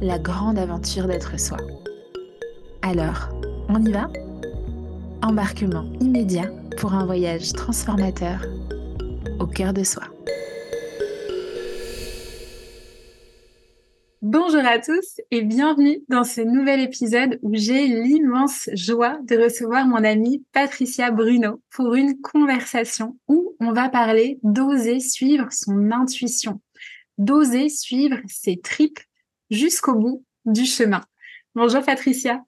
la grande aventure d'être soi. Alors, on y va? Embarquement immédiat pour un voyage transformateur au cœur de soi. Bonjour à tous et bienvenue dans ce nouvel épisode où j'ai l'immense joie de recevoir mon amie Patricia Bruno pour une conversation où on va parler d'oser suivre son intuition, d'oser suivre ses tripes jusqu'au bout du chemin. Bonjour Patricia.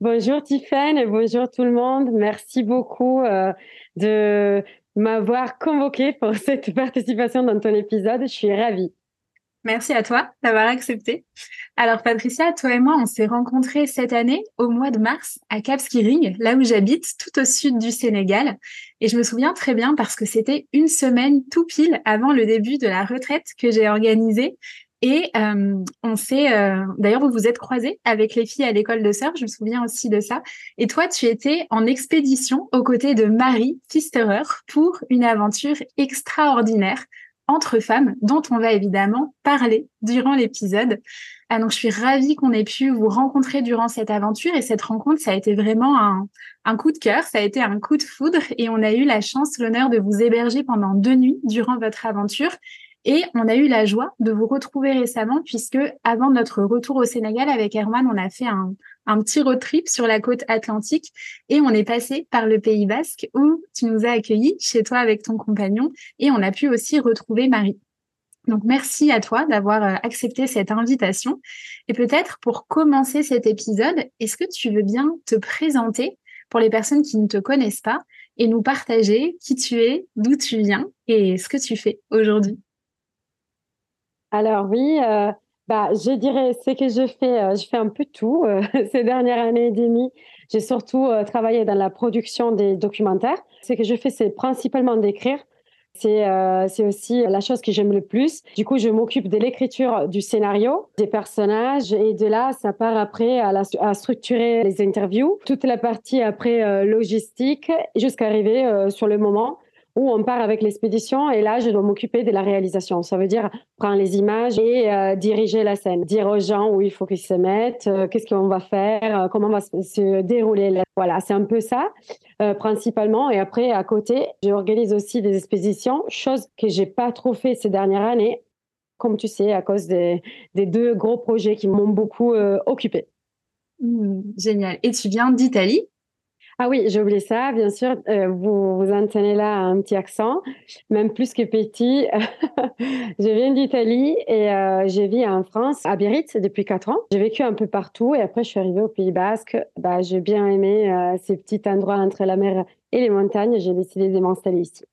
Bonjour Tiffany et bonjour tout le monde. Merci beaucoup euh, de m'avoir convoqué pour cette participation dans ton épisode. Je suis ravie. Merci à toi d'avoir accepté. Alors Patricia, toi et moi, on s'est rencontrés cette année au mois de mars à Cap Skiring, là où j'habite, tout au sud du Sénégal. Et je me souviens très bien parce que c'était une semaine tout pile avant le début de la retraite que j'ai organisée et euh, on s'est, euh, d'ailleurs, vous vous êtes croisés avec les filles à l'école de surf, je me souviens aussi de ça. Et toi, tu étais en expédition aux côtés de Marie Pfisterer pour une aventure extraordinaire entre femmes, dont on va évidemment parler durant l'épisode. Ah, donc, je suis ravie qu'on ait pu vous rencontrer durant cette aventure. Et cette rencontre, ça a été vraiment un, un coup de cœur, ça a été un coup de foudre. Et on a eu la chance, l'honneur de vous héberger pendant deux nuits durant votre aventure. Et on a eu la joie de vous retrouver récemment puisque avant notre retour au Sénégal avec Herman, on a fait un, petit road trip sur la côte atlantique et on est passé par le Pays Basque où tu nous as accueillis chez toi avec ton compagnon et on a pu aussi retrouver Marie. Donc merci à toi d'avoir euh, accepté cette invitation. Et peut-être pour commencer cet épisode, est-ce que tu veux bien te présenter pour les personnes qui ne te connaissent pas et nous partager qui tu es, d'où tu viens et ce que tu fais aujourd'hui? Alors oui, euh, bah, je dirais ce que je fais, euh, je fais un peu tout. Euh, ces dernières années et demie, j'ai surtout travaillé dans la production des documentaires. Ce que je fais, c'est principalement d'écrire. C'est c'est aussi la chose que j'aime le plus. Du coup, je m'occupe de l'écriture du scénario, des personnages, et de là, ça part après à, à structurer les interviews, toute la partie après logistique, jusqu'à arriver sur le moment où on part avec l'expédition et là, je dois m'occuper de la réalisation. Ça veut dire prendre les images et euh, diriger la scène, dire aux gens où il faut qu'ils se mettent, euh, qu'est-ce qu'on va faire, euh, comment va se dérouler. Voilà, c'est un peu ça principalement. Et après, à côté, j'organise aussi des expéditions, chose que j'ai pas trop fait ces dernières années, comme tu sais, à cause des, deux gros projets qui m'ont beaucoup occupé. Mmh, génial. Et tu viens d'Italie? Ah oui, j'ai oublié ça, bien sûr. Euh, vous, vous entendez là un petit accent, même plus que petit. je viens d'Italie et euh, j'ai vécu en France, à Biarritz, depuis quatre ans. J'ai vécu un peu partout et après, je suis arrivée au Pays Basque. Bah, j'ai bien aimé euh, ces petits endroits entre la mer et les montagnes. J'ai décidé de m'installer ici.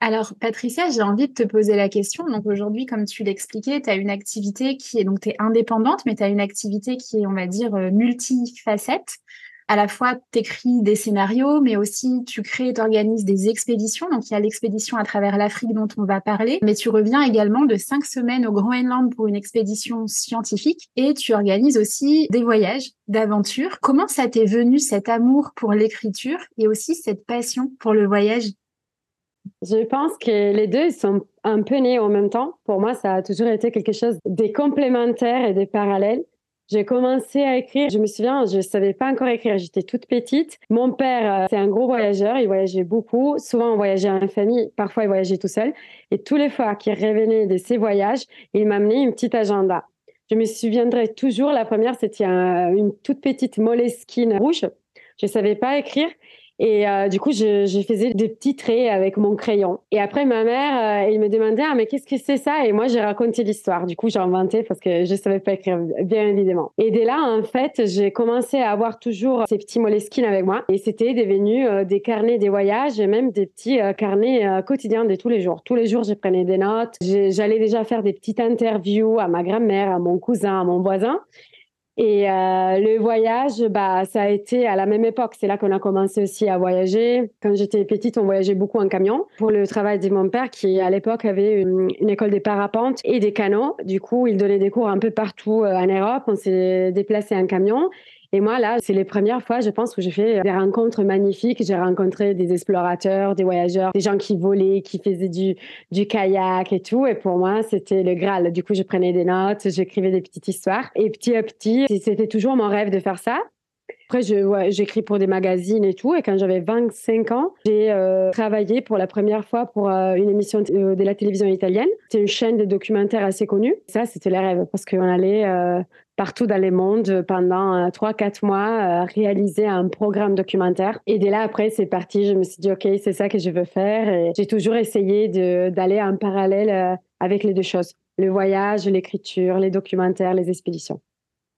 Alors, Patricia, j'ai envie de te poser la question. Donc, aujourd'hui, comme tu l'expliquais, tu as une activité qui est, donc, tu indépendante, mais tu as une activité qui est, on va dire, multifacette à la fois tu écris des scénarios, mais aussi tu crées, tu organises des expéditions. Donc il y a l'expédition à travers l'Afrique dont on va parler, mais tu reviens également de cinq semaines au Groenland pour une expédition scientifique et tu organises aussi des voyages d'aventure. Comment ça t'est venu cet amour pour l'écriture et aussi cette passion pour le voyage? Je pense que les deux sont un peu nés en même temps. Pour moi, ça a toujours été quelque chose de complémentaire et de parallèle. J'ai commencé à écrire. Je me souviens, je savais pas encore écrire. J'étais toute petite. Mon père, euh, c'est un gros voyageur. Il voyageait beaucoup. Souvent, on voyageait en famille. Parfois, il voyageait tout seul. Et tous les fois qu'il revenait de ses voyages, il m'amenait une petite agenda. Je me souviendrai toujours. La première, c'était une toute petite Moleskine rouge. Je savais pas écrire. Et euh, du coup, je, faisais des petits traits avec mon crayon. Et après, ma mère, euh, elle me demandait, ah, mais qu'est-ce que c'est ça? Et moi, j'ai raconté l'histoire. Du coup, j'ai inventé parce que je savais pas écrire, bien évidemment. Et dès là, en fait, j'ai commencé à avoir toujours ces petits moleskines avec moi. Et c'était devenu euh, des carnets des voyages et même des petits carnets quotidiens de tous les jours. Tous les jours, je prenais des notes. J'allais déjà faire des petites interviews à ma grand-mère, à mon cousin, à mon voisin. Et euh, le voyage, bah, ça a été à la même époque. C'est là qu'on a commencé aussi à voyager. Quand j'étais petite, on voyageait beaucoup en camion pour le travail de mon père qui, à l'époque, avait une, école des parapentes et des canots. Du coup, il donnait des cours un peu partout euh, en Europe. On s'est déplacé en camion. Et moi, là, c'est les premières fois, je pense, où j'ai fait des rencontres magnifiques. J'ai rencontré des explorateurs, des voyageurs, des gens qui volaient, qui faisaient du, kayak et tout. Et pour moi, c'était le Graal. Du coup, je prenais des notes, j'écrivais des petites histoires. Et petit à petit, c'était toujours mon rêve de faire ça. Après, j'écris pour des magazines et tout. Et quand j'avais 25 ans, j'ai euh, travaillé pour la première fois pour euh, une émission euh, de la télévision italienne. C'est une chaîne de documentaires assez connue. Ça, c'était le rêve parce qu'on allait partout dans le monde pendant 3-4 mois réaliser un programme documentaire. Et dès là, après, c'est parti. Je me suis dit, OK, c'est ça que je veux faire. Et j'ai toujours essayé d'aller en parallèle avec les deux choses. Le voyage, l'écriture, les documentaires, les expéditions.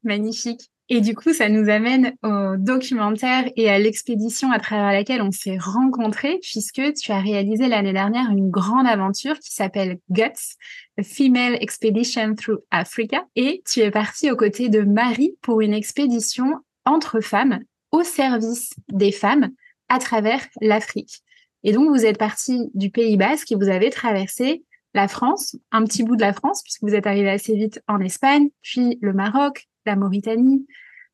Magnifique. Et du coup, ça nous amène au documentaire et à l'expédition à travers laquelle on s'est rencontrés, puisque tu as réalisé l'année dernière une grande aventure qui s'appelle Guts, a Female Expedition Through Africa. Et tu es partie aux côtés de Marie pour une expédition entre femmes au service des femmes à travers l'Afrique. Et donc, vous êtes partie du Pays Basque et vous avez traversé la France, un petit bout de la France, puisque vous êtes arrivé assez vite en Espagne, puis le Maroc, la Mauritanie,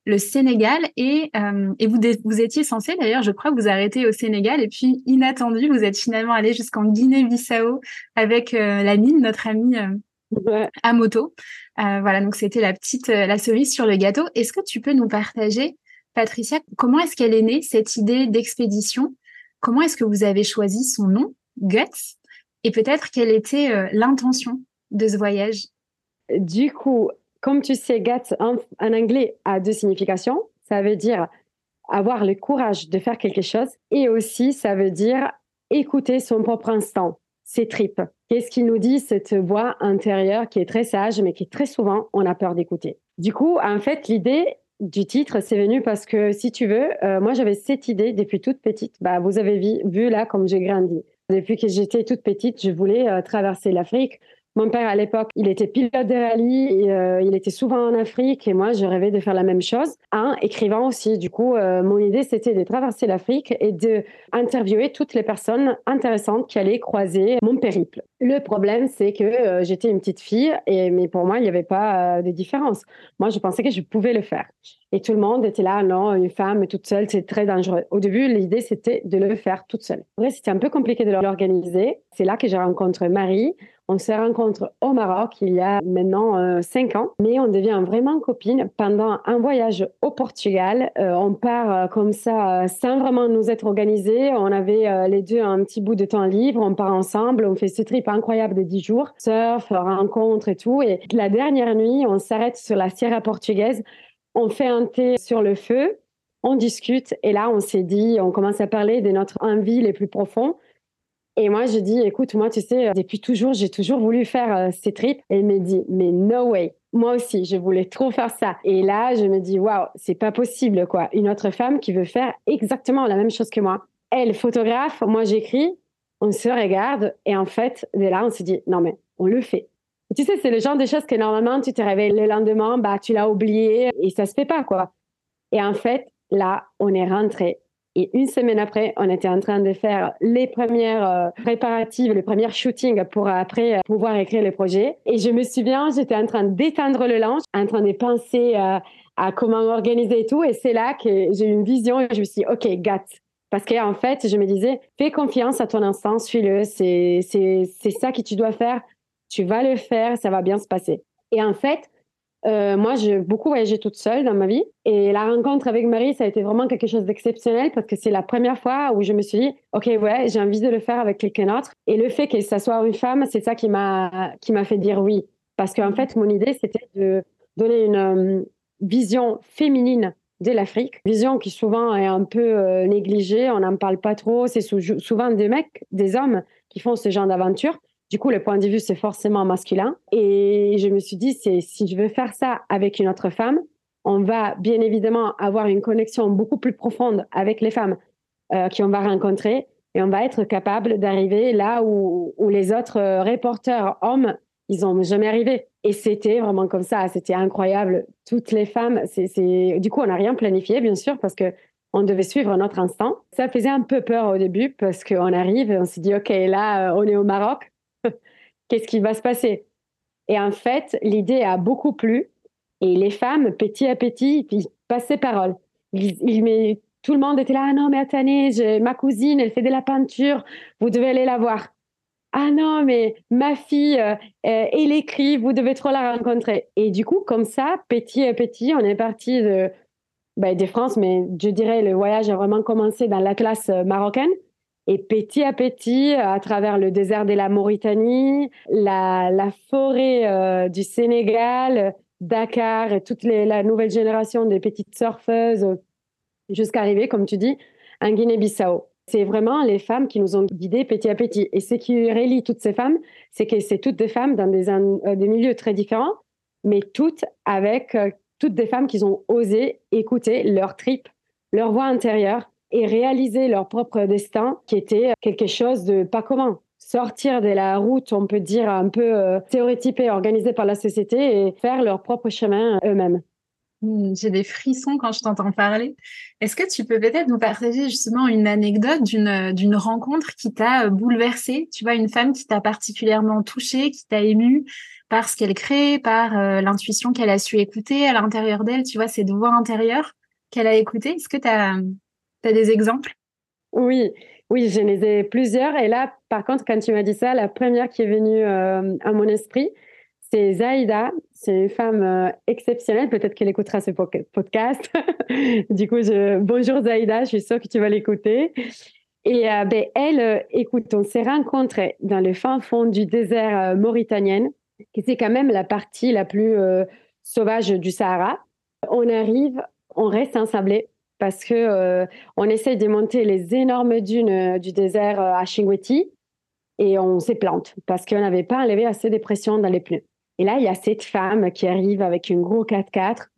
le Sénégal et, euh, et vous, vous étiez censé d'ailleurs, je crois, vous arrêter au Sénégal et puis inattendu, vous êtes finalement allé jusqu'en Guinée-Bissau avec euh, la mine, notre amie euh, à moto. voilà, donc c'était la petite la cerise sur le gâteau. Est-ce que tu peux nous partager, Patricia, comment est-ce qu'elle est née cette idée d'expédition? Comment est-ce que vous avez choisi son nom, Guts? Et peut-être quelle était l'intention de ce voyage? Du coup, comme tu sais, GAT en, anglais a deux significations. Ça veut dire avoir le courage de faire quelque chose et aussi ça veut dire écouter son propre instant, ses tripes. Qu'est-ce qui nous dit cette voix intérieure qui est très sage mais qui très souvent on a peur d'écouter? Du coup, en fait, l'idée du titre, c'est venu parce que si tu veux, euh, moi j'avais cette idée depuis toute petite. Bah, vous avez vu, vu là comme j'ai grandi. Depuis que j'étais toute petite, je voulais euh, traverser l'Afrique mon père, à l'époque, il était pilote de rallye, euh, il était souvent en Afrique et moi, je rêvais de faire la même chose. Un écrivain aussi. Du coup, euh, mon idée, c'était de traverser l'Afrique et de interviewer toutes les personnes intéressantes qui allaient croiser mon périple. Le problème, c'est que euh, j'étais une petite fille, et, mais pour moi, il n'y avait pas de différence. Moi, je pensais que je pouvais le faire. Et tout le monde était là, non, une femme toute seule, c'est très dangereux. Au début, l'idée, c'était de le faire toute seule. Après, c'était un peu compliqué de l'organiser. C'est là que j'ai rencontré Marie. On se rencontre au Maroc il y a maintenant euh, cinq ans, mais on devient vraiment copines pendant un voyage au Portugal. Euh, on part euh, comme ça sans vraiment nous être organisés. On avait les deux un petit bout de temps libre. On part ensemble. On fait ce trip incroyable de dix jours, surf, rencontre et tout. Et la dernière nuit, on s'arrête sur la Sierra portugaise on fait un thé sur le feu, on discute et là on s'est dit, on commence à parler de notre envie les plus profonds. Et moi je dis, écoute, moi tu sais, depuis toujours, j'ai toujours voulu faire euh, ces trips. Et il me dit, mais no way. Moi aussi, je voulais trop faire ça. Et là, je me dis, waouh, c'est pas possible, quoi. Une autre femme qui veut faire exactement la même chose que moi. Elle, photographe, moi j'écris, on se regarde et en fait, dès là, on se dit, non mais on le fait. Tu sais, c'est le genre de choses que normalement, tu te réveilles le lendemain, bah, tu l'as oublié et ça se fait pas, quoi. Et en fait, là, on est rentré. Et une semaine après, on était en train de faire les premières euh, préparatives, les premiers shootings pour après euh, pouvoir écrire le projet. Et je me souviens, j'étais en train d'étendre le linge, en train de penser euh, à comment organiser et tout. Et c'est là que j'ai eu une vision et je me suis dit, OK, gat. Parce qu'en fait, je me disais, fais confiance à ton instinct, suis-le. C'est ça que tu dois faire tu vas le faire, ça va bien se passer. Et en fait, euh, moi, j'ai beaucoup voyagé toute seule dans ma vie. Et la rencontre avec Marie, ça a été vraiment quelque chose d'exceptionnel parce que c'est la première fois où je me suis dit, OK, ouais, j'ai envie de le faire avec quelqu'un d'autre. Et le fait que ça soit une femme, c'est ça qui m'a, fait dire oui. Parce qu'en fait, mon idée, c'était de donner une euh, vision féminine de l'Afrique. Vision qui souvent est un peu euh, négligée, on n'en parle pas trop. C'est souvent des mecs, des hommes qui font ce genre d'aventure. Du coup, le point de vue, c'est forcément masculin. Et je me suis dit, si je veux faire ça avec une autre femme, on va bien évidemment avoir une connexion beaucoup plus profonde avec les femmes euh, qui on va rencontrer et on va être capable d'arriver là où, les autres euh, reporters hommes, ils n'ont jamais arrivé. Et c'était vraiment comme ça, c'était incroyable. Toutes les femmes, du coup, on n'a rien planifié, bien sûr, parce que on devait suivre notre instant. Ça faisait un peu peur au début parce qu'on arrive, on s'est dit, OK, là, euh, on est au Maroc, qu'est-ce qui va se passer? Et en fait, l'idée a beaucoup plu. Et les femmes, petit à petit, ils passaient parole. Ils, tout le monde était là, ah non, mais attendez, ma cousine, elle fait de la peinture, vous devez aller la voir. Ah non, mais ma fille, euh, elle écrit, vous devez trop la rencontrer. Et du coup, comme ça, petit à petit, on est parti de, ben, de France, mais je dirais le voyage a vraiment commencé dans la classe euh, marocaine. Et petit à petit, à travers le désert de la Mauritanie, la, forêt euh, du Sénégal, Dakar et toute la nouvelle génération des petites surfeuses, jusqu'à arriver, comme tu dis, en Guinée-Bissau. C'est vraiment les femmes qui nous ont guidés petit à petit. Et ce qui relie toutes ces femmes, c'est que c'est toutes des femmes dans des, euh, milieux très différents, mais toutes avec euh, toutes des femmes qui ont osé écouter leur trip, leur voix intérieure et réaliser leur propre destin, qui était quelque chose de pas commun. Sortir de la route, on peut dire, un peu euh, théorétypée, organisée par la société et faire leur propre chemin eux-mêmes. Hmm, j'ai des frissons quand je t'entends parler. Est-ce que tu peux peut-être nous partager justement une anecdote d'une d'une rencontre qui t'a bouleversée? Tu vois, une femme qui t'a particulièrement touchée, qui t'a émue par ce qu'elle crée, par euh, l'intuition qu'elle a su écouter à l'intérieur d'elle, tu vois, cette voix intérieure qu'elle a écoutée. Est-ce que tu as des exemples? Oui, oui, j'en ai plusieurs. Et là, par contre, quand tu m'as dit ça, la première qui est venue euh, à mon esprit, c'est Zaïda. C'est une femme euh, exceptionnelle. Peut-être qu'elle écoutera ce podcast. du coup, je... bonjour Zaïda, je suis sûre que tu vas l'écouter. Et euh, ben, elle, écoute, on s'est rencontrés dans le fin fond du désert mauritanien, qui c'est quand même la partie la plus sauvage du Sahara. On arrive, on reste ensablés parce que euh, on essaye de monter les énormes dunes euh, du désert euh, à Chingweti et on s'est plante parce qu'on n'avait pas enlevé assez de pression dans les pneus. Et là, il y a cette femme qui arrive avec une gros 4x4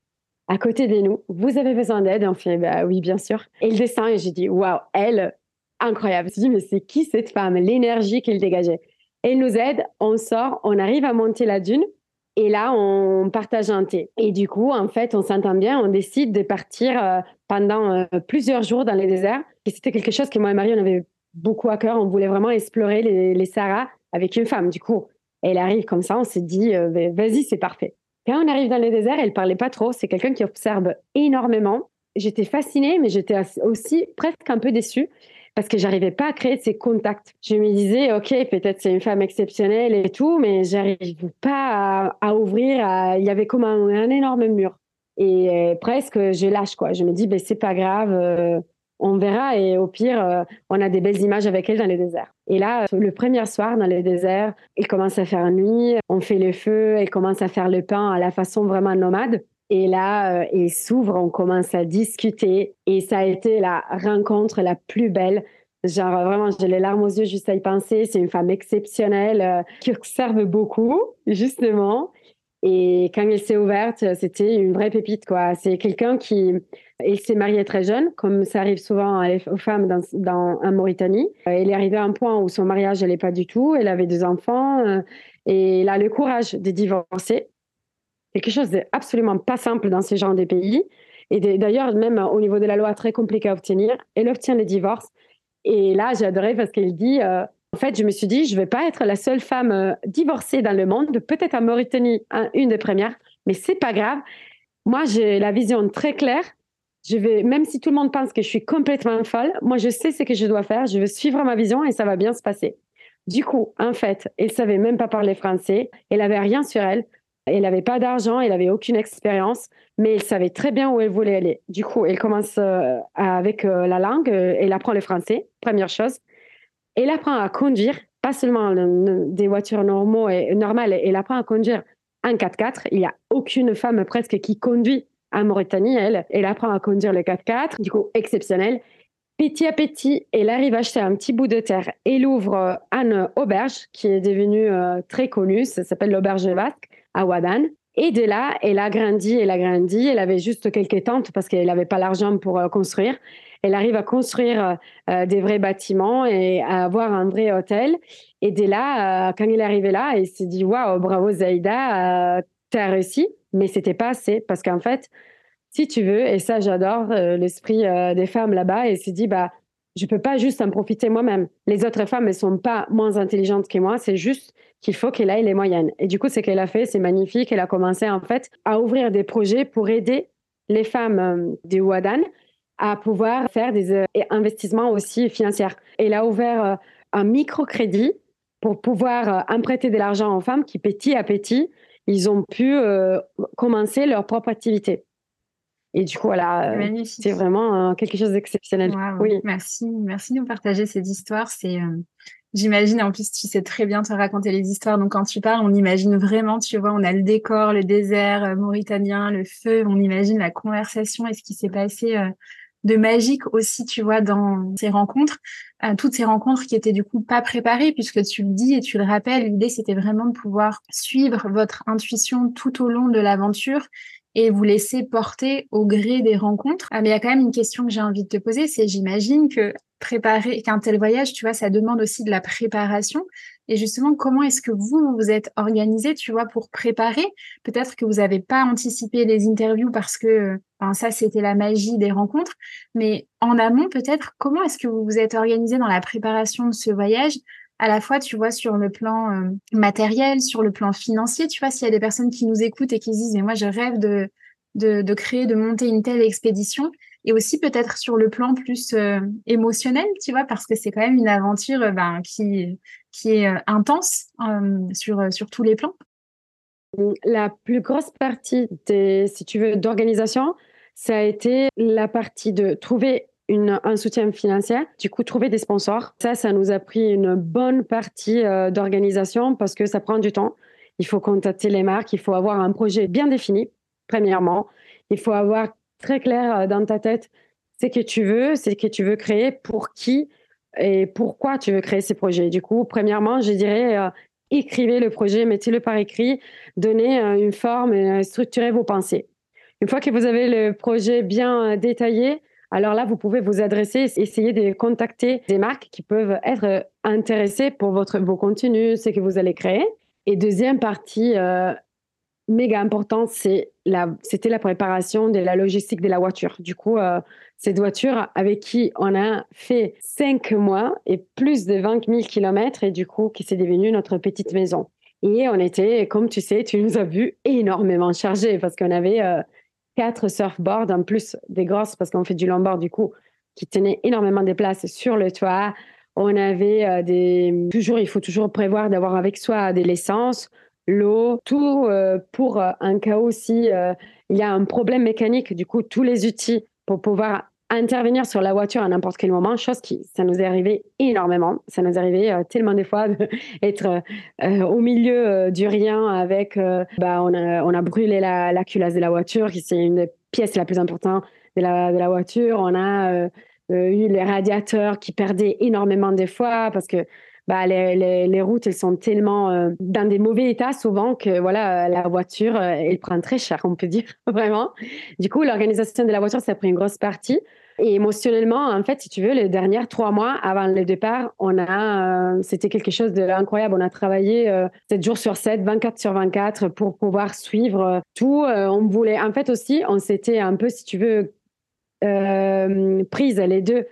à côté de nous. Vous avez besoin d'aide? On fait bah, oui, bien sûr. Et il descend et j'ai dit waouh, elle, incroyable. Je me suis dit mais c'est qui cette femme? L'énergie qu'elle dégageait. Elle nous aide, on sort, on arrive à monter la dune et là, on partage un thé. Et du coup, en fait, on s'entend bien, on décide de partir euh, pendant euh, plusieurs jours dans les déserts. Et c'était quelque chose que moi et Marie, on avait beaucoup à cœur. On voulait vraiment explorer les, Sahara avec une femme. Du coup, elle arrive comme ça, on s'est dit, euh, vas-y, c'est parfait. Quand on arrive dans les déserts, elle parlait pas trop. C'est quelqu'un qui observe énormément. J'étais fascinée, mais j'étais aussi presque un peu déçue parce que j'arrivais pas à créer ces contacts. Je me disais, OK, peut-être c'est une femme exceptionnelle et tout, mais j'arrive pas à, ouvrir. Il y avait comme un, énorme mur. Et euh, presque, je lâche, quoi. Je me dis, ben, c'est pas grave, euh, on verra. Et au pire, euh, on a des belles images avec elle dans les déserts. Et là, le premier soir dans les déserts, il commence à faire nuit, on fait le feu, elle commence à faire le pain à la façon vraiment nomade. Et là, euh, il s'ouvre, on commence à discuter. Et ça a été la rencontre la plus belle. Genre, vraiment, j'ai les larmes aux yeux juste à y penser. C'est une femme exceptionnelle euh, qui observe beaucoup, justement. Et quand elle s'est ouverte, c'était une vraie pépite, quoi. C'est quelqu'un qui, elle s'est mariée très jeune, comme ça arrive souvent aux femmes dans, en Mauritanie. Elle est arrivée à un point où son mariage n'allait pas du tout. Elle avait des enfants euh, et elle a le courage de divorcer quelque chose d'absolument pas simple dans ce genre de pays. Et d'ailleurs, même au niveau de la loi, très compliqué à obtenir. Elle obtient le divorce. Et là, j'ai adoré parce qu'elle dit, euh, en fait, je me suis dit, je ne vais pas être la seule femme euh, divorcée dans le monde, peut-être en Mauritanie, une des premières, mais c'est pas grave. Moi, j'ai la vision très claire. Je vais, même si tout le monde pense que je suis complètement folle, moi, je sais ce que je dois faire. Je veux suivre ma vision et ça va bien se passer. Du coup, en fait, elle savait même pas parler français. Elle avait rien sur elle. Elle n'avait pas d'argent, elle n'avait aucune expérience, mais elle savait très bien où elle voulait aller. Du coup, elle commence euh, avec euh, la langue, euh, elle apprend le français, première chose. Elle apprend à conduire, pas seulement des voitures normaux et, normales, elle apprend à conduire un 4x4. Il n'y a aucune femme presque qui conduit à Mauritanie, elle. Elle apprend à conduire le 4x4, du coup, exceptionnel. Petit à petit, elle arrive à acheter un petit bout de terre. Elle ouvre une auberge qui est devenue très connue. Ça s'appelle l'auberge basque à Wadan. Et de là, elle a grandi, elle a grandi. Elle avait juste quelques tentes parce qu'elle n'avait pas l'argent pour construire elle arrive à construire euh, euh, des vrais bâtiments et à avoir un vrai hôtel. Et dès là, euh, quand il est là, il s'est dit Waouh, bravo Zaïda, tu as réussi. Mais c'était pas assez parce qu'en fait, si tu veux, et ça j'adore l'esprit des femmes là-bas, et s'est dit bah je peux pas juste en profiter moi-même. Les autres femmes, elles sont pas moins intelligentes que moi, c'est juste qu'il faut qu'elle ait les moyennes. Et du coup, ce qu'elle a fait, c'est magnifique. Elle a commencé en fait à ouvrir des projets pour aider les femmes du Ouadan à pouvoir faire des euh, investissements aussi financiers. Elle a ouvert euh, un microcrédit pour pouvoir euh, emprunter de l'argent aux femmes qui, petit à petit, ils ont pu commencer leur propre activité. Et du coup, voilà, c'est vraiment quelque chose d'exceptionnel. Oui. Merci, merci de nous partager cette histoire. C'est, j'imagine, en plus, tu sais très bien te raconter les histoires. Donc, quand tu parles, on imagine vraiment, tu vois, on a le décor, le désert mauritanien, le feu, on imagine la conversation et ce qui s'est passé de magique aussi, tu vois, dans ces rencontres, euh, toutes ces rencontres qui étaient du coup pas préparées, puisque tu le dis et tu le rappelles, l'idée c'était vraiment de pouvoir suivre votre intuition tout au long de l'aventure et vous laisser porter au gré des rencontres. Ah, mais il y a quand même une question que j'ai envie de te poser, c'est j'imagine que préparer qu'un tel voyage, tu vois, ça demande aussi de la préparation. Et justement, comment est-ce que vous vous êtes organisé, tu vois, pour préparer? Peut-être que vous n'avez pas anticipé les interviews parce que enfin, ça, c'était la magie des rencontres. Mais en amont, peut-être, comment est-ce que vous vous êtes organisé dans la préparation de ce voyage? À la fois, tu vois, sur le plan euh, matériel, sur le plan financier, tu vois, s'il y a des personnes qui nous écoutent et qui se disent, mais moi, je rêve de, de, créer, de monter une telle expédition, et aussi peut-être sur le plan plus euh, émotionnel, tu vois, parce que c'est quand même une aventure euh, ben, qui, qui est intense sur, sur tous les plans. La plus grosse partie, si tu veux, d'organisation, ça a été la partie de trouver un soutien financier, du coup trouver des sponsors. Ça, ça nous a pris une bonne partie d'organisation parce que ça prend du temps. Il faut contacter les marques, il faut avoir un projet bien défini, premièrement. Il faut avoir très clair euh, dans ta tête c'est que tu veux, c'est que tu veux créer, pour qui et pourquoi tu veux créer ces projets. Du coup, premièrement, je dirais, euh, écrivez le projet, mettez-le par écrit, donnez euh, une forme, structurez vos pensées. Une fois que vous avez le projet bien détaillé, alors là, vous pouvez vous adresser, essayer de contacter des marques qui peuvent être intéressées pour votre, vos contenus, ce que vous allez créer. Et deuxième partie, méga important, c'est la, c'était la préparation de la logistique de la voiture. Du coup, euh, cette voiture avec qui on a fait cinq mois et plus de 20 000 kilomètres et du coup, qui s'est devenue notre petite maison. Et on était, comme tu sais, tu nous as vu énormément chargés parce qu'on avait euh, quatre surfboards en plus des grosses parce qu'on fait du longboard du coup, qui tenaient énormément de place sur le toit. On avait euh, des, toujours, il faut toujours prévoir d'avoir avec soi de l'essence l'eau, tout euh, pour euh, un cas où si euh, il y a un problème mécanique, du coup, tous les outils pour pouvoir intervenir sur la voiture à n'importe quel moment, chose qui, ça nous est arrivé énormément. Ça nous est arrivé tellement des fois d'être au milieu du rien avec, bah, on, a, on a brûlé la, la culasse de la voiture, qui c'est une des pièces la plus importante de la, de la voiture. On a eu les radiateurs qui perdaient énormément des fois parce que bah, les, les, routes, elles sont tellement euh, dans des mauvais états souvent que voilà, la voiture, euh, elle prend très cher, on peut dire, vraiment. Du coup, l'organisation de la voiture, ça a pris une grosse partie. Et émotionnellement, en fait, si tu veux, les derniers trois mois avant le départ, on a, euh, c'était quelque chose d'incroyable. On a travaillé 7 jours sur 7, 24 sur 24 pour pouvoir suivre tout. on voulait, en fait aussi, on s'était un peu, si tu veux, prise les deux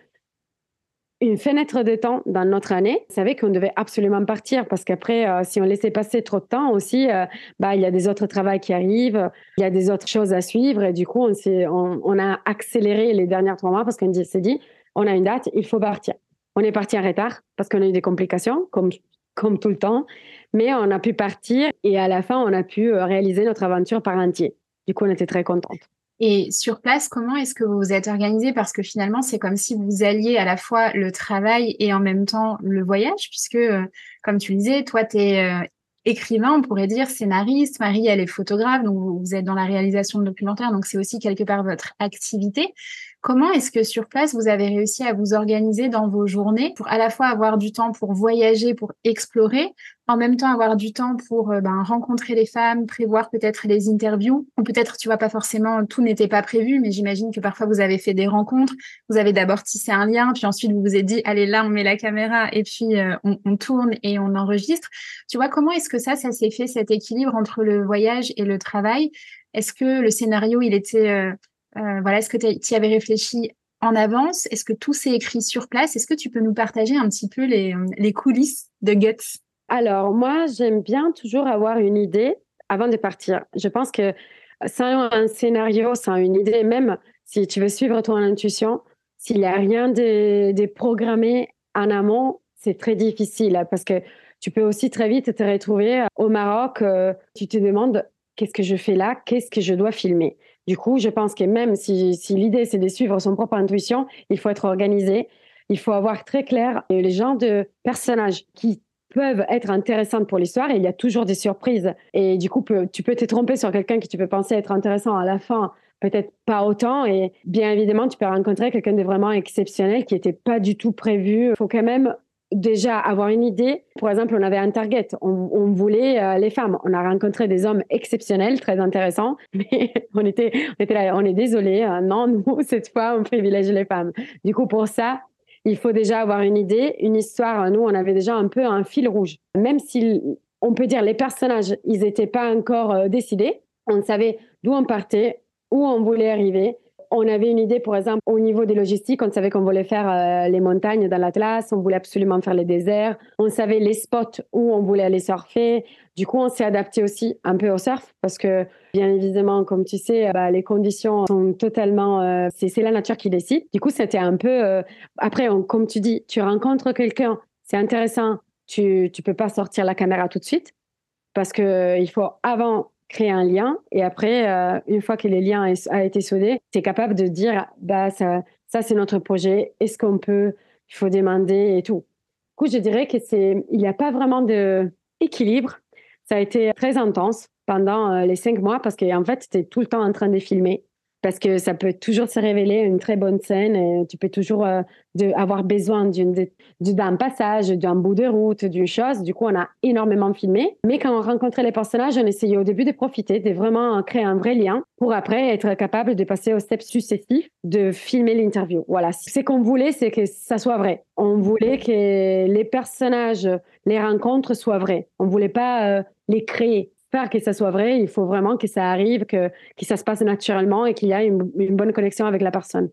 une fenêtre de temps dans notre année. On savait qu'on devait absolument partir parce qu'après, euh, si on laissait passer trop de temps aussi, euh, bah, il y a des autres travaux qui arrivent, il y a des autres choses à suivre. Et du coup, on, on, a accéléré les derniers trois mois parce qu'on s'est dit, on a une date, il faut partir. On est parti en retard parce qu'on a eu des complications, comme, comme tout le temps, mais on a pu partir et à la fin, on a pu euh, réaliser notre aventure par entier. Du coup, on était très contente. Et sur place, comment est-ce que vous vous êtes organisé? Parce que finalement, c'est comme si vous alliez à la fois le travail et en même temps le voyage, puisque, euh, comme tu le disais, toi, tu es euh, écrivain, on pourrait dire scénariste. Marie, elle est photographe, donc vous êtes dans la réalisation de documentaires, donc c'est aussi quelque part votre activité. Comment est-ce que sur place, vous avez réussi à vous organiser dans vos journées pour à la fois avoir du temps pour voyager, pour explorer, en même temps avoir du temps pour euh, ben, rencontrer les femmes, prévoir peut-être les interviews, ou peut-être, tu vois, pas forcément, tout n'était pas prévu, mais j'imagine que parfois vous avez fait des rencontres, vous avez d'abord tissé un lien, puis ensuite vous vous êtes dit, allez là, on met la caméra, et puis euh, on, tourne et on enregistre. Tu vois, comment est-ce que ça, ça s'est fait, cet équilibre entre le voyage et le travail? Est-ce que le scénario, il était... Euh, euh, voilà, est-ce que tu y avais réfléchi en avance? Est-ce que tout s'est écrit sur place? Est-ce que tu peux nous partager un petit peu les, coulisses de Guts? Alors, moi, j'aime bien toujours avoir une idée avant de partir. Je pense que sans un scénario, sans une idée, même si tu veux suivre ton intuition, s'il n'y a rien de, de, programmé en amont, c'est très difficile parce que tu peux aussi très vite te retrouver au Maroc. Euh, tu te demandes qu'est-ce que je fais là, qu'est-ce que je dois filmer? Du coup, je pense que même si, si l'idée c'est de suivre son propre intuition, il faut être organisé, il faut avoir très clair les genres de personnages qui peuvent être intéressants pour l'histoire et il y a toujours des surprises. Et du coup, tu peux te tromper sur quelqu'un qui tu peux penser être intéressant à la fin, peut-être pas autant. Et bien évidemment, tu peux rencontrer quelqu'un de vraiment exceptionnel qui n'était pas du tout prévu. Il faut quand même déjà avoir une idée. Par exemple, on avait un target, on, voulait euh, les femmes. On a rencontré des hommes exceptionnels, très intéressants, mais on était, on était là, on est désolé, euh, non, nous, cette fois, on privilégie les femmes. Du coup, pour ça, il faut déjà avoir une idée, une histoire. Nous, on avait déjà un peu un fil rouge. Même si on peut dire les personnages, ils n'étaient pas encore euh, décidés, on savait d'où on partait, où on voulait arriver on avait une idée, par exemple, au niveau des logistiques. On savait qu'on voulait faire euh, les montagnes dans l'Atlas. On voulait absolument faire les déserts. On savait les spots où on voulait aller surfer. Du coup, on s'est adapté aussi un peu au surf parce que, bien évidemment, comme tu sais, bah, les conditions sont totalement. Euh, c'est la nature qui décide. Du coup, c'était un peu. Euh, après, comme tu dis, tu rencontres quelqu'un, c'est intéressant. Tu ne peux pas sortir la caméra tout de suite parce qu'il faut avant créer un lien. Et après, euh, une fois que le lien a été soudé, tu es capable de dire, bah, ça, ça c'est notre projet. Est-ce qu'on peut, il faut demander et tout. Du coup, je dirais que c'est, il n'y a pas vraiment d'équilibre. Ça a été très intense pendant euh, les cinq mois parce qu'en fait, tu es tout le temps en train de filmer parce que ça peut toujours se révéler une très bonne scène. Et tu peux toujours euh, avoir besoin d'un passage, d'un bout de route, d'une chose. Du coup, on a énormément filmé. Mais quand on rencontrait les personnages, on essayait au début de profiter, de vraiment créer un vrai lien pour après être capable de passer au step successif de filmer l'interview. Voilà. Ce qu'on voulait, c'est que ça soit vrai. On voulait que les personnages, les rencontres soient vraies. On voulait pas euh, les créer que ça soit vrai, il faut vraiment que ça arrive, que, que ça se passe naturellement et qu'il y a une, une bonne connexion avec la personne.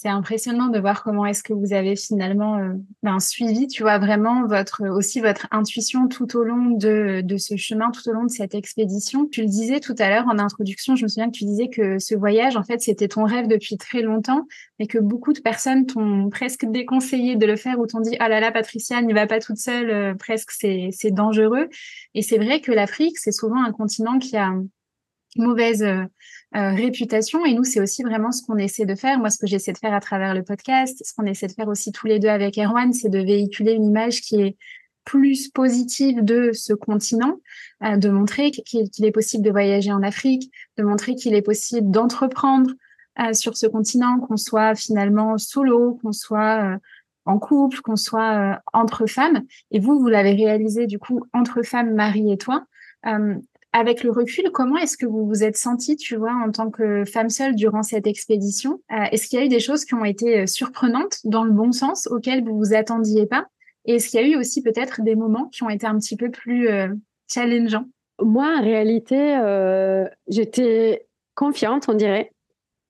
C'est impressionnant de voir comment est-ce que vous avez finalement euh, ben, suivi, tu vois, vraiment votre aussi votre intuition tout au long de, de ce chemin, tout au long de cette expédition. Tu le disais tout à l'heure en introduction, je me souviens que tu disais que ce voyage, en fait, c'était ton rêve depuis très longtemps, mais que beaucoup de personnes t'ont presque déconseillé de le faire ou t'ont dit ah là là Patricia n'y va pas toute seule, euh, presque c'est c'est dangereux. Et c'est vrai que l'Afrique, c'est souvent un continent qui a mauvaise euh, euh, réputation. Et nous, c'est aussi vraiment ce qu'on essaie de faire. Moi, ce que j'essaie de faire à travers le podcast, ce qu'on essaie de faire aussi tous les deux avec Erwan, c'est de véhiculer une image qui est plus positive de ce continent, euh, de montrer qu'il est possible de voyager en Afrique, de montrer qu'il est possible d'entreprendre sur ce continent, qu'on soit finalement solo, qu'on soit en couple, qu'on soit entre femmes. Et vous, vous l'avez réalisé du coup entre femmes, Marie et toi avec le recul, comment est-ce que vous vous êtes senti, tu vois, en tant que femme seule durant cette expédition? Euh, Est-ce qu'il y a eu des choses qui ont été euh, surprenantes dans le bon sens, auxquelles vous vous attendiez pas? Et est-ce qu'il y a eu aussi peut-être des moments qui ont été un petit peu plus euh, challengeants? Moi, en réalité, j'étais confiante, on dirait.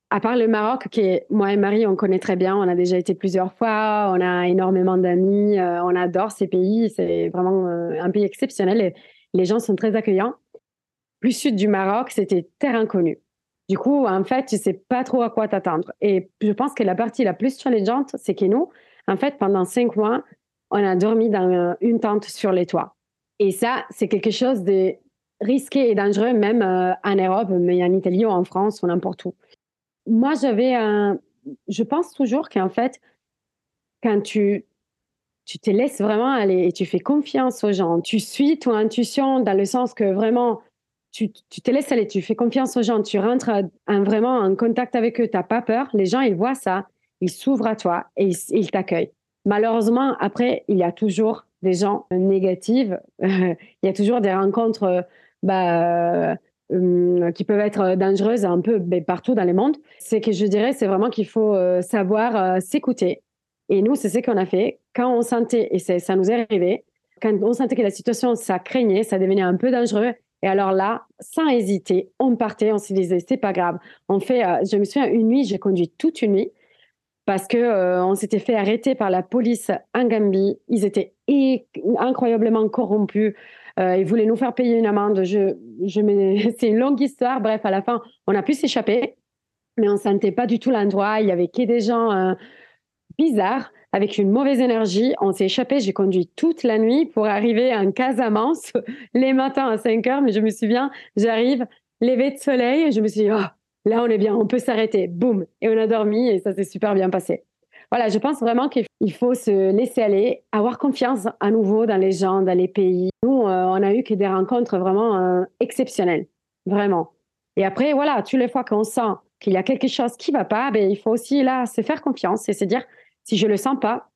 À part le Maroc, qui moi et Marie, on connaît très bien, on a déjà été plusieurs fois, on a énormément d'amis, on adore ces pays, c'est vraiment un pays exceptionnel et les gens sont très accueillants plus sud du Maroc, c'était terre inconnue. Du coup, en fait, tu sais pas trop à quoi t'attendre. Et je pense que la partie la plus challengeante, c'est que nous, en fait, pendant cinq mois, on a dormi dans une tente sur les toits. Et ça, c'est quelque chose de risqué et dangereux, même euh, en Europe, mais en Italie ou en France ou n'importe où. Moi, j'avais un. Je pense toujours qu'en fait, quand tu tu te laisses vraiment aller et tu fais confiance aux gens. Tu suis ton intuition dans le sens que vraiment, tu, te laisses aller, tu fais confiance aux gens, tu rentres vraiment en contact avec eux, tu n'as pas peur. Les gens, ils voient ça, ils s'ouvrent à toi et ils, t'accueillent. Malheureusement, après, il y a toujours des gens négatifs, il y a toujours des rencontres bah, euh, qui peuvent être dangereuses un peu partout dans le monde. C'est que je dirais, c'est vraiment qu'il faut euh, savoir euh, s'écouter. Et nous, c'est ce qu'on a fait. Quand on sentait, et ça nous est arrivé, quand on sentait que la situation, ça craignait, ça devenait un peu dangereux, et alors là, sans hésiter, on partait, on se disait, c'est pas grave. On fait, je me souviens, une nuit, j'ai conduit toute une nuit parce que on s'était fait arrêter par la police en Gambie. Ils étaient incroyablement corrompus. Euh, ils voulaient nous faire payer une amende. Je, je c'est une longue histoire. Bref, à la fin, on a pu s'échapper, mais on sentait pas du tout l'endroit. Il y avait que des gens euh, bizarres avec une mauvaise énergie. On s'est échappé. J'ai conduit toute la nuit pour arriver en Casamance les matins à 5 heures. Mais je me souviens, j'arrive, lever de soleil, et je me suis dit, oh, là, on est bien, on peut s'arrêter. Boum. Et on a dormi et ça s'est super bien passé voilà, je pense vraiment qu'il faut se laisser aller, avoir confiance à nouveau dans les gens, dans les pays. Nous, euh, on a eu que des rencontres vraiment euh, exceptionnelles, vraiment. Et après, voilà, toutes les fois qu'on sent qu'il y a quelque chose qui va pas, ben, il faut aussi là se faire confiance et se dire si je le sens pas,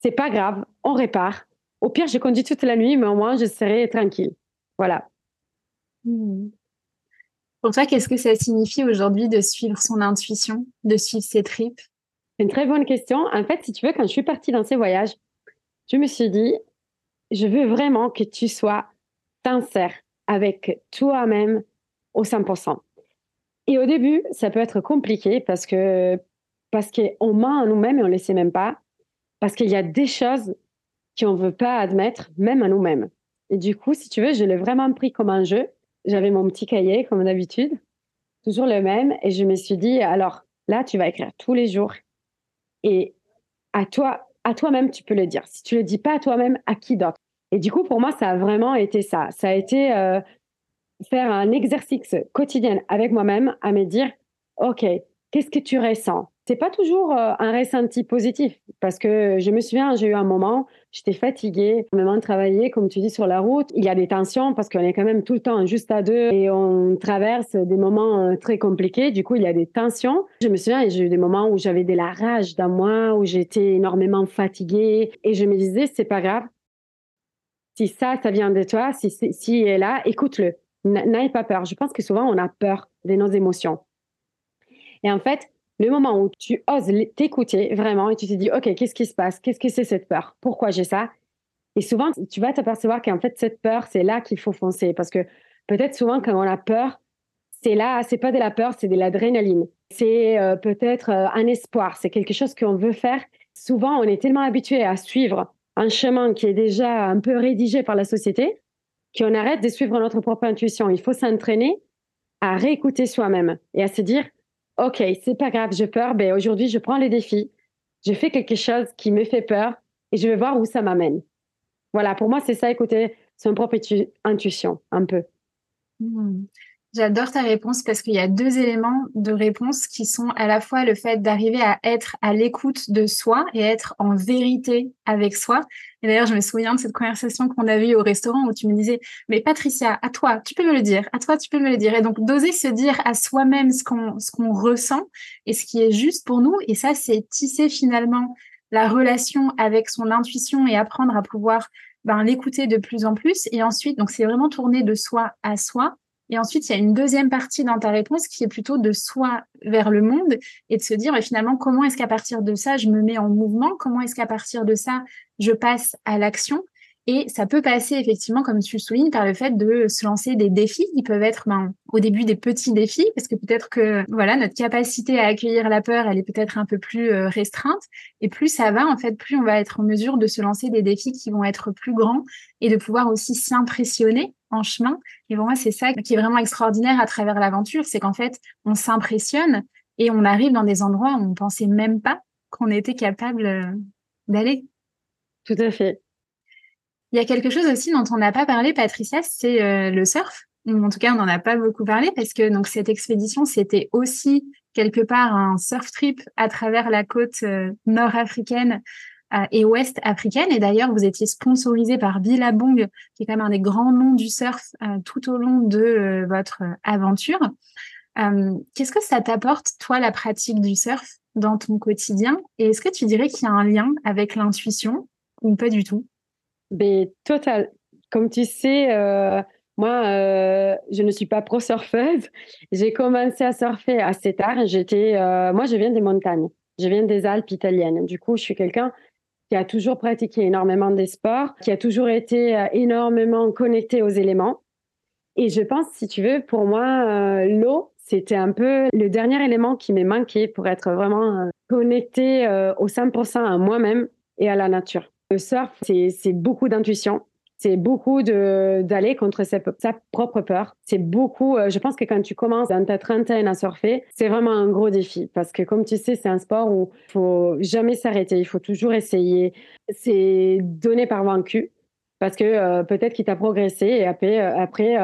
c'est pas grave, on répare. Au pire, je conduis toute la nuit, mais au moins je serai tranquille. Voilà. Hmm. Pour toi, qu'est-ce que ça signifie aujourd'hui de suivre son intuition, de suivre ses tripes? C'est une très bonne question. En fait, si tu veux, quand je suis partie dans ces voyages, je me suis dit, je veux vraiment que tu sois sincère avec toi-même au 100%. Et au début, ça peut être compliqué parce que parce qu'on ment à nous-mêmes et on ne le sait même pas. Parce qu'il y a des choses qu'on ne veut pas admettre, même à nous-mêmes. Et du coup, si tu veux, je l'ai vraiment pris comme un jeu. J'avais mon petit cahier, comme d'habitude, toujours le même. Et je me suis dit, alors là, tu vas écrire tous les jours et à toi, à toi-même, tu peux le dire. Si tu le dis pas à toi-même, à qui d'autre? Et du coup, pour moi, ça a vraiment été ça. Ça a été euh, faire un exercice quotidien avec moi-même à me dire, OK, qu'est-ce que tu ressens? C'est pas toujours euh, un ressenti positif parce que je me souviens, j'ai eu un moment, j'étais fatiguée, même travailler, comme tu dis, sur la route. Il y a des tensions parce qu'on est quand même tout le temps juste à deux et on traverse des moments euh, très compliqués. Du coup, il y a des tensions. Je me souviens, j'ai eu des moments où j'avais de la rage dans moi, où j'étais énormément fatiguée et je me disais, c'est pas grave. Si ça, ça vient de toi, si, si est là, écoute-le. N'aie pas peur. Je pense que souvent, on a peur de nos émotions. Et en fait, le moment où tu oses t'écouter vraiment et tu te dis, OK, qu'est-ce qui se passe? Qu'est-ce que c'est cette peur? Pourquoi j'ai ça? Et souvent, tu vas t'apercevoir qu'en fait, cette peur, c'est là qu'il faut foncer. Parce que peut-être souvent, quand on a peur, c'est là, c'est pas de la peur, c'est de l'adrénaline. C'est euh, peut-être euh, un espoir, c'est quelque chose qu'on veut faire. Souvent, on est tellement habitué à suivre un chemin qui est déjà un peu rédigé par la société qu'on arrête de suivre notre propre intuition. Il faut s'entraîner à réécouter soi-même et à se dire OK, c'est pas grave, j'ai peur, ben aujourd'hui, je prends les défis, je fais quelque chose qui me fait peur et je vais voir où ça m'amène. Voilà, pour moi, c'est ça, écouter son propre intuition, un peu. Mmh. J'adore ta réponse parce qu'il y a deux éléments de réponse qui sont à la fois le fait d'arriver à être à l'écoute de soi et être en vérité avec soi. Et d'ailleurs, je me souviens de cette conversation qu'on a eue au restaurant où tu me disais, mais Patricia, à toi, tu peux me le dire, à toi, tu peux me le dire. Et donc, d'oser se dire à soi-même ce qu'on, ce qu'on ressent et ce qui est juste pour nous. Et ça, c'est tisser finalement la relation avec son intuition et apprendre à pouvoir ben, l'écouter de plus en plus. Et ensuite, donc, c'est vraiment tourner de soi à soi et ensuite, il y a une deuxième partie dans ta réponse qui est plutôt de soi vers le monde et de se dire mais finalement comment est-ce qu'à partir de ça je me mets en mouvement, comment est-ce qu'à partir de ça je passe à l'action? Et ça peut passer effectivement, comme tu le soulignes, par le fait de se lancer des défis qui peuvent être ben, au début des petits défis, parce que peut-être que voilà notre capacité à accueillir la peur, elle est peut-être un peu plus euh, restreinte. Et plus ça va, en fait, plus on va être en mesure de se lancer des défis qui vont être plus grands et de pouvoir aussi s'impressionner en chemin. Et pour moi, c'est ça qui est vraiment extraordinaire à travers l'aventure, c'est qu'en fait, on s'impressionne et on arrive dans des endroits où on pensait même pas qu'on était capable euh, d'aller. Tout à fait. Il y a quelque chose aussi dont on n'a pas parlé, Patricia, c'est euh, le surf. En tout cas, on n'en a pas beaucoup parlé parce que donc cette expédition, c'était aussi quelque part un surf trip à travers la côte euh, nord-africaine et ouest africaine. Et d'ailleurs, vous étiez sponsorisé par Billabong, qui est quand même un des grands noms du surf tout au long de votre aventure. Qu'est-ce que ça t'apporte, toi, la pratique du surf dans ton quotidien? Et est-ce que tu dirais qu'il y a un lien avec l'intuition ou pas du tout? Mais ben, total. Comme tu sais, euh, moi, euh, je ne suis pas pro-surfeuse. J'ai commencé à surfer assez tard. J'étais, euh, moi, je viens des montagnes. Je viens des Alpes italiennes. Du coup, je suis quelqu'un qui a toujours pratiqué énormément des sports, qui a toujours été énormément connecté aux éléments. Et je pense, si tu veux, pour moi, l'eau, c'était un peu le dernier élément qui m'est manqué pour être vraiment connecté au 100% à moi-même et à la nature. Le surf, c'est beaucoup d'intuition. C'est beaucoup d'aller contre sa, propre peur. C'est beaucoup, euh, je pense que quand tu commences dans ta trentaine à surfer, c'est vraiment un gros défi parce que comme tu sais, c'est un sport où il faut jamais s'arrêter, il faut toujours essayer. C'est donné par vaincu parce que euh, peut-être qu'il t'a progressé et après, euh, après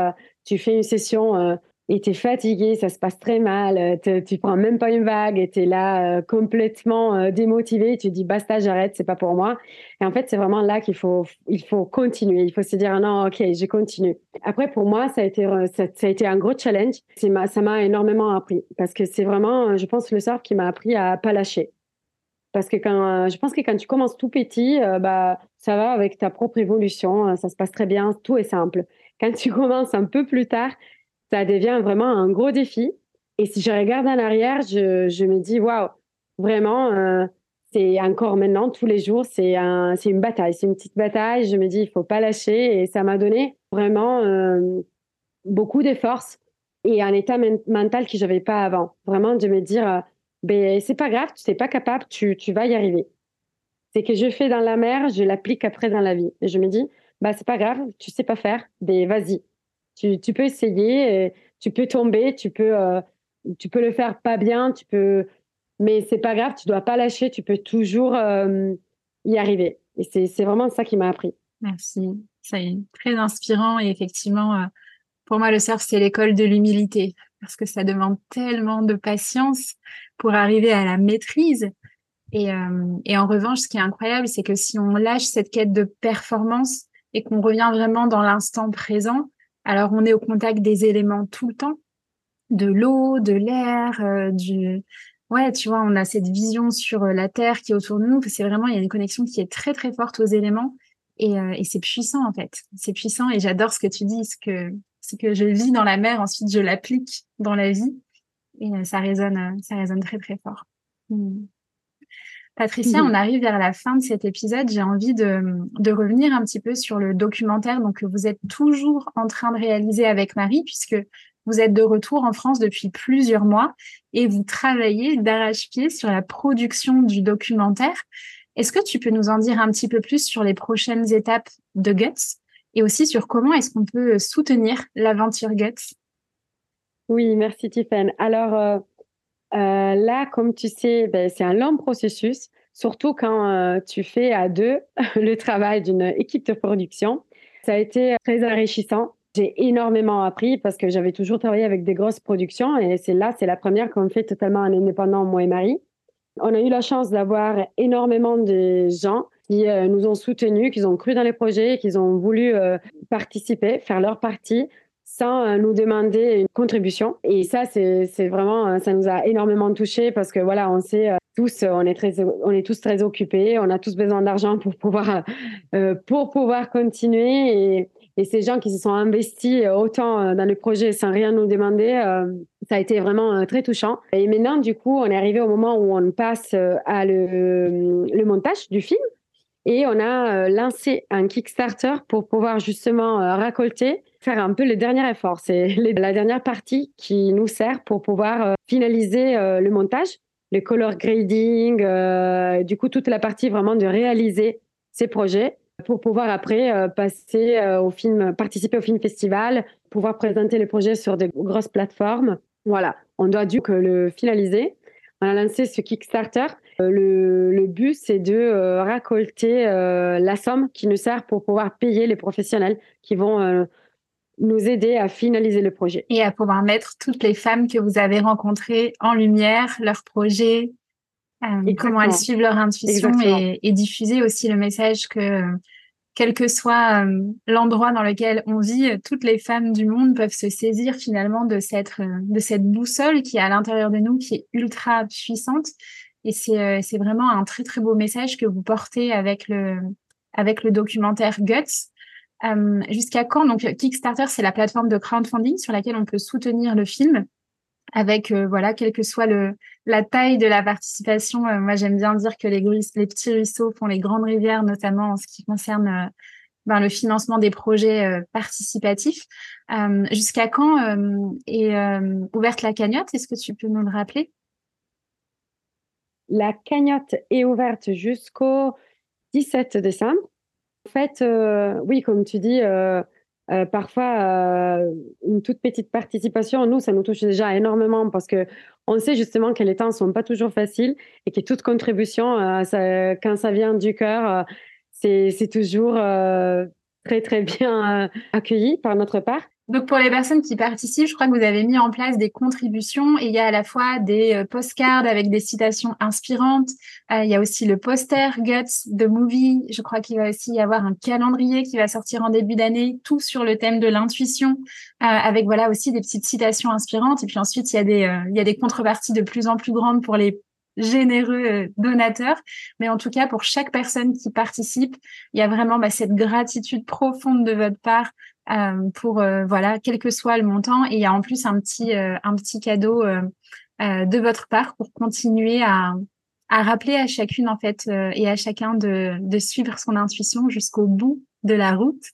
tu fais une session et tu es fatigué, ça se passe très mal, euh, tu prends même pas une vague et tu es là euh, complètement euh, démotivé, tu dis basta, j'arrête, c'est pas pour moi. Et en fait, c'est vraiment là qu'il faut, il faut continuer. Il faut se dire non, ok, je continue. Après, pour moi, ça a été, ça, a été un gros challenge. Ça m'a énormément appris parce que c'est vraiment, je pense, le surf qui m'a appris à pas lâcher. Parce que quand, je pense que quand tu commences tout petit, bah, ça va avec ta propre évolution, ça se passe très bien, tout est simple. Quand tu commences un peu plus tard, ça devient vraiment un gros défi. Et si je regarde en arrière, je, me dis, waouh, vraiment, euh, c'est encore maintenant, tous les jours, c'est un, une bataille, c'est une petite bataille. Je me dis, il faut pas lâcher. Et ça m'a donné vraiment euh, beaucoup de force et un état mental que j'avais pas avant. Vraiment de me dire, euh, ben, c'est pas grave, tu n'es pas capable, tu, tu vas y arriver. C'est que je fais dans la mer, je l'applique après dans la vie. Et je me dis, bah, c'est pas grave, tu sais pas faire, ben, vas-y, tu, tu, peux essayer, tu peux tomber, tu peux, euh, tu peux le faire pas bien, tu peux, mais c'est pas grave, tu dois pas lâcher, tu peux toujours euh, y arriver. Et c'est vraiment ça qui m'a appris. Merci, c'est très inspirant et effectivement, euh, pour moi, le surf, c'est l'école de l'humilité parce que ça demande tellement de patience pour arriver à la maîtrise. Et, et en revanche, ce qui est incroyable, c'est que si on lâche cette quête de performance et qu'on revient vraiment dans l'instant présent, alors, on est au contact des éléments tout le temps, de l'eau, de l'air, euh, du... Ouais, tu vois, on a cette vision sur euh, la Terre qui est autour de nous. C'est vraiment, il y a une connexion qui est très, très forte aux éléments. Et, euh, et c'est puissant, en fait. C'est puissant et j'adore ce que tu dis, ce que, ce que je vis dans la mer, ensuite je l'applique dans la vie. Et ça résonne, ça résonne très, très fort. Mmh. Patricia, on arrive vers la fin de cet épisode. J'ai envie de, de, revenir un petit peu sur le documentaire donc, que vous êtes toujours en train de réaliser avec Marie, puisque vous êtes de retour en France depuis plusieurs mois et vous travaillez d'arrache-pied sur la production du documentaire. Est-ce que tu peux nous en dire un petit peu plus sur les prochaines étapes de Guts et aussi sur comment est-ce qu'on peut soutenir l'aventure Guts? Oui, merci Tiffany. Alors, euh, euh, là, comme tu sais, ben, c'est un long processus, surtout quand euh, tu fais à deux le travail d'une équipe de production. Ça a été très enrichissant. J'ai énormément appris parce que j'avais toujours travaillé avec des grosses productions et c'est là, c'est la première qu'on fait totalement en indépendant, moi et Marie. On a eu la chance d'avoir énormément de gens qui euh, nous ont soutenus, qui ont cru dans les projets, qui ont voulu participer, faire leur partie sans euh, nous demander une contribution. Et ça, c'est vraiment, euh, ça nous a énormément touchés parce que voilà, on sait euh, tous, on est très, on est tous très occupés, on a tous besoin d'argent pour pouvoir, pour pouvoir continuer. Et, ces gens qui se sont investis autant dans le projet sans rien nous demander, ça a été vraiment très touchant. Et maintenant, du coup, on est arrivé au moment où on passe à le, le montage du film. Et on a lancé un Kickstarter pour pouvoir justement récolter faire un peu le dernier effort. C'est la dernière partie qui nous sert pour pouvoir euh, finaliser euh, le montage, le color grading, euh, du coup toute la partie vraiment de réaliser ces projets pour pouvoir après passer au film, participer au film festival, pouvoir présenter les projets sur des grosses plateformes. Voilà, on doit coup le finaliser. On a lancé ce Kickstarter. Le, but, c'est de récolter la somme qui nous sert pour pouvoir payer les professionnels qui vont nous aider à finaliser le projet. Et à pouvoir mettre toutes les femmes que vous avez rencontrées en lumière, leurs projets, comment elles suivent leur intuition et, et, diffuser aussi le message que quel que soit euh, l'endroit dans lequel on vit, toutes les femmes du monde peuvent se saisir finalement de cette, euh, de cette boussole qui est à l'intérieur de nous, qui est ultra puissante. Et c'est, euh, c'est vraiment un très très beau message que vous portez avec le, avec le documentaire Guts. Jusqu'à quand? Donc Kickstarter, c'est la plateforme de crowdfunding sur laquelle on peut soutenir le film avec voilà quel que soit la taille de la participation. moi, j'aime bien dire que les, les petits ruisseaux font les grandes rivières, notamment en ce qui concerne ben, le financement des projets participatifs. Jusqu'à quand est ouverte la cagnotte? Est-ce que tu peux nous le rappeler? La cagnotte est ouverte jusqu'au 17 décembre. Fait, oui, comme tu dis, euh, parfois, euh, une toute petite participation, nous, ça nous touche déjà énormément parce que on sait justement que les temps ne sont pas toujours faciles et que toute contribution, euh, quand ça vient du cœur, c'est toujours très, très bien accueilli par notre part. Donc pour les personnes qui participent, je crois que vous avez mis en place des contributions et il y a à la fois des euh, postcards avec des citations inspirantes, euh, il y a aussi le poster Guts de Movie, je crois qu'il va aussi y avoir un calendrier qui va sortir en début d'année, tout sur le thème de l'intuition, euh, avec voilà aussi des petites citations inspirantes. Et puis ensuite il y a des il y a des contreparties de plus en plus grandes pour les généreux donateurs. Mais en tout cas, pour chaque personne qui participe, il y a vraiment bah, cette gratitude profonde de votre part pour euh, voilà, quel que soit le montant. Et il y a en plus un petit euh, un petit cadeau de votre part pour continuer à à rappeler à chacune en fait et à chacun de de suivre son intuition jusqu'au bout de la route.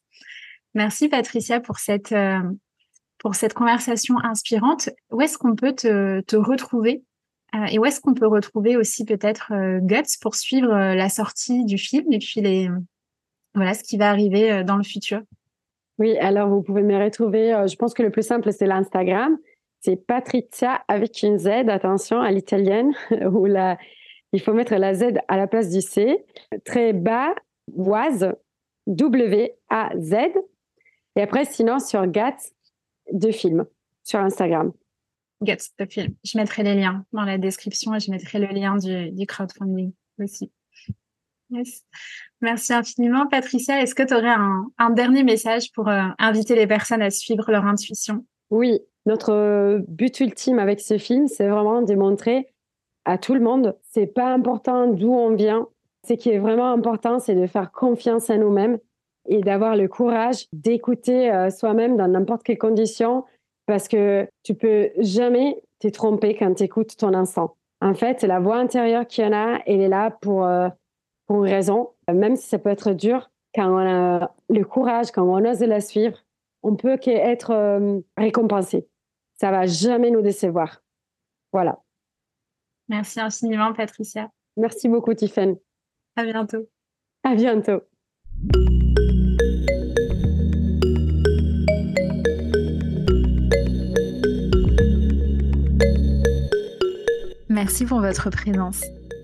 Merci Patricia pour cette pour cette conversation inspirante. Où est-ce qu'on peut te, te retrouver? Et où est-ce qu'on peut retrouver aussi peut-être Guts pour suivre la sortie du film et puis les voilà ce qui va arriver dans le futur? Oui, alors vous pouvez me retrouver. Euh, je pense que le plus simple, c'est l'Instagram. C'est Patrizia avec une Z, attention à l'italienne, où la, il faut mettre la Z à la place du C. Très bas, Oise, W-A-Z. Et après, sinon, sur GATS de film, sur Instagram. GATS de film. Je mettrai les liens dans la description et je mettrai le lien du crowdfunding aussi. Merci infiniment, Patricia. Est-ce que tu aurais un, dernier message pour euh, inviter les personnes à suivre leur intuition? Oui, notre euh, but ultime avec ce film, c'est vraiment de montrer à tout le monde, c'est pas important d'où on vient. Ce qui est vraiment important, c'est de faire confiance à nous-mêmes et d'avoir le courage d'écouter euh, soi-même dans n'importe quelle condition, parce que tu peux jamais te tromper quand tu écoutes ton instant. En fait, la voix intérieure qui en a, elle est là pour pour une raison, même si ça peut être dur, quand on a le courage, quand on ose la suivre, on peut qu'être euh, récompensé. Ça va jamais nous décevoir. Voilà. Merci infiniment, Patricia. Merci beaucoup, Tiffany. À bientôt. À bientôt. Merci pour votre présence.